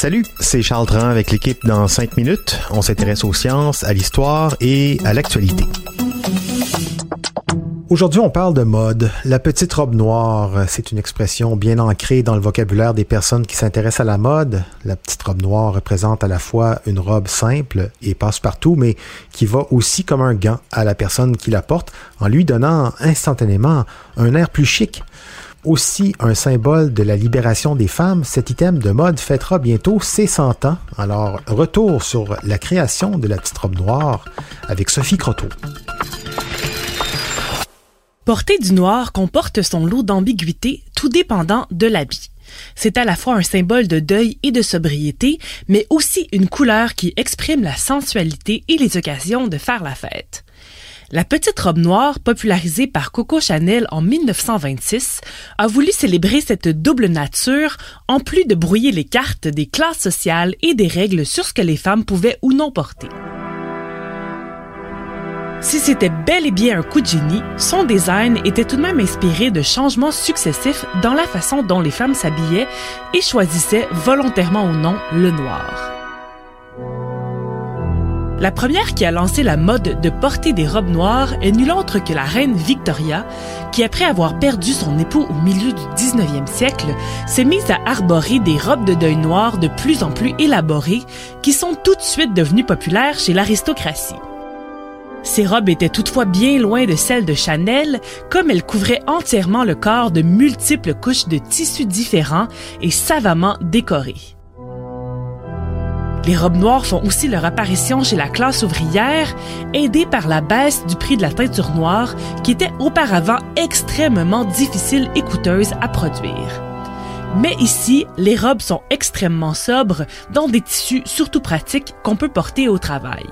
Salut, c'est Charles Tran avec l'équipe dans 5 minutes. On s'intéresse aux sciences, à l'histoire et à l'actualité. Aujourd'hui, on parle de mode. La petite robe noire, c'est une expression bien ancrée dans le vocabulaire des personnes qui s'intéressent à la mode. La petite robe noire représente à la fois une robe simple et passe-partout, mais qui va aussi comme un gant à la personne qui la porte en lui donnant instantanément un air plus chic. Aussi un symbole de la libération des femmes, cet item de mode fêtera bientôt ses 100 ans. Alors, retour sur la création de la petite robe noire avec Sophie Croteau. Porter du noir comporte son lot d'ambiguïté, tout dépendant de l'habit. C'est à la fois un symbole de deuil et de sobriété, mais aussi une couleur qui exprime la sensualité et les occasions de faire la fête. La petite robe noire, popularisée par Coco Chanel en 1926, a voulu célébrer cette double nature en plus de brouiller les cartes des classes sociales et des règles sur ce que les femmes pouvaient ou non porter. Si c'était bel et bien un coup de génie, son design était tout de même inspiré de changements successifs dans la façon dont les femmes s'habillaient et choisissaient volontairement ou non le noir. La première qui a lancé la mode de porter des robes noires est nulle autre que la reine Victoria, qui après avoir perdu son époux au milieu du 19e siècle, s'est mise à arborer des robes de deuil noires de plus en plus élaborées, qui sont tout de suite devenues populaires chez l'aristocratie. Ces robes étaient toutefois bien loin de celles de Chanel, comme elles couvraient entièrement le corps de multiples couches de tissus différents et savamment décorées. Les robes noires font aussi leur apparition chez la classe ouvrière, aidées par la baisse du prix de la teinture noire, qui était auparavant extrêmement difficile et coûteuse à produire. Mais ici, les robes sont extrêmement sobres, dans des tissus surtout pratiques qu'on peut porter au travail.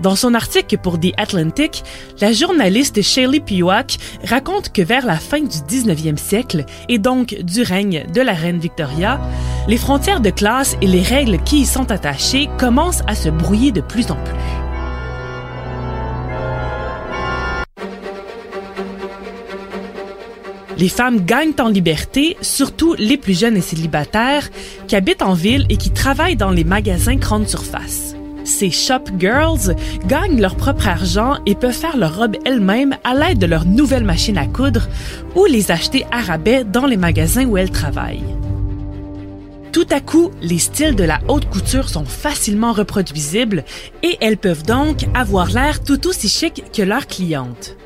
Dans son article pour The Atlantic, la journaliste Shaylee Piwak raconte que vers la fin du 19e siècle, et donc du règne de la reine Victoria, les frontières de classe et les règles qui y sont attachées commencent à se brouiller de plus en plus. Les femmes gagnent en liberté, surtout les plus jeunes et célibataires, qui habitent en ville et qui travaillent dans les magasins grande surface. Ces shop girls gagnent leur propre argent et peuvent faire leurs robes elles-mêmes à l'aide de leur nouvelle machine à coudre ou les acheter à rabais dans les magasins où elles travaillent. Tout à coup, les styles de la haute couture sont facilement reproduisibles et elles peuvent donc avoir l'air tout aussi chic que leurs clientes.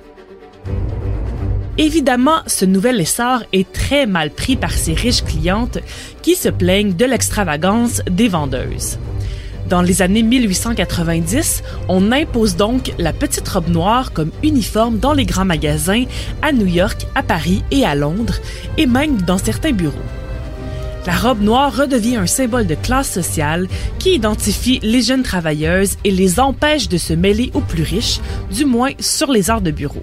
Évidemment, ce nouvel essor est très mal pris par ces riches clientes qui se plaignent de l'extravagance des vendeuses. Dans les années 1890, on impose donc la petite robe noire comme uniforme dans les grands magasins à New York, à Paris et à Londres, et même dans certains bureaux. La robe noire redevient un symbole de classe sociale qui identifie les jeunes travailleuses et les empêche de se mêler aux plus riches, du moins sur les heures de bureau.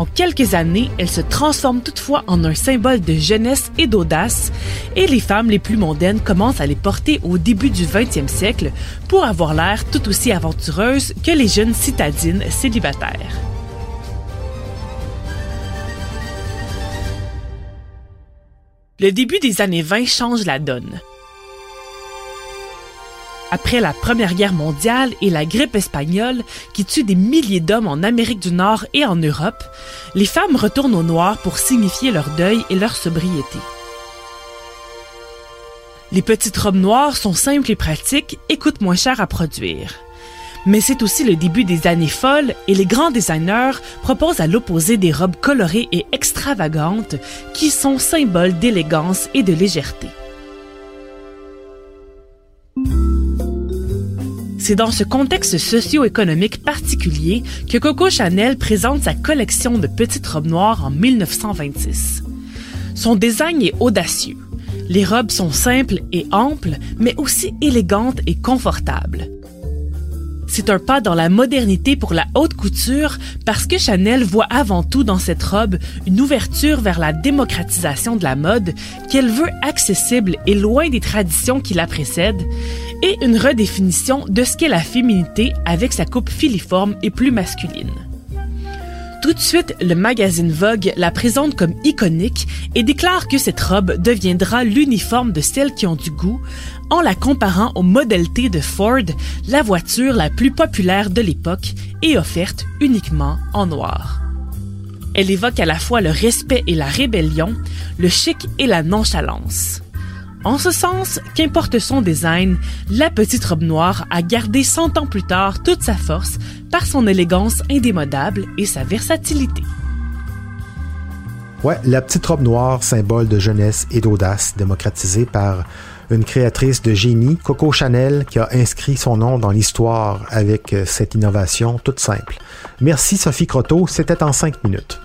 En quelques années, elle se transforme toutefois en un symbole de jeunesse et d'audace, et les femmes les plus mondaines commencent à les porter au début du 20e siècle pour avoir l'air tout aussi aventureuses que les jeunes citadines célibataires. Le début des années 20 change la donne. Après la Première Guerre mondiale et la grippe espagnole qui tue des milliers d'hommes en Amérique du Nord et en Europe, les femmes retournent au noir pour signifier leur deuil et leur sobriété. Les petites robes noires sont simples et pratiques et coûtent moins cher à produire. Mais c'est aussi le début des années folles et les grands designers proposent à l'opposé des robes colorées et extravagantes qui sont symboles d'élégance et de légèreté. C'est dans ce contexte socio-économique particulier que Coco Chanel présente sa collection de petites robes noires en 1926. Son design est audacieux. Les robes sont simples et amples, mais aussi élégantes et confortables. C'est un pas dans la modernité pour la haute couture parce que Chanel voit avant tout dans cette robe une ouverture vers la démocratisation de la mode qu'elle veut accessible et loin des traditions qui la précèdent et une redéfinition de ce qu'est la féminité avec sa coupe filiforme et plus masculine. Tout de suite, le magazine Vogue la présente comme iconique et déclare que cette robe deviendra l'uniforme de celles qui ont du goût en la comparant au Model T de Ford, la voiture la plus populaire de l'époque et offerte uniquement en noir. Elle évoque à la fois le respect et la rébellion, le chic et la nonchalance. En ce sens, qu'importe son design, la petite robe noire a gardé 100 ans plus tard toute sa force par son élégance indémodable et sa versatilité. Ouais, la petite robe noire, symbole de jeunesse et d'audace, démocratisée par une créatrice de génie, Coco Chanel, qui a inscrit son nom dans l'histoire avec cette innovation toute simple. Merci Sophie Croteau, c'était en cinq minutes.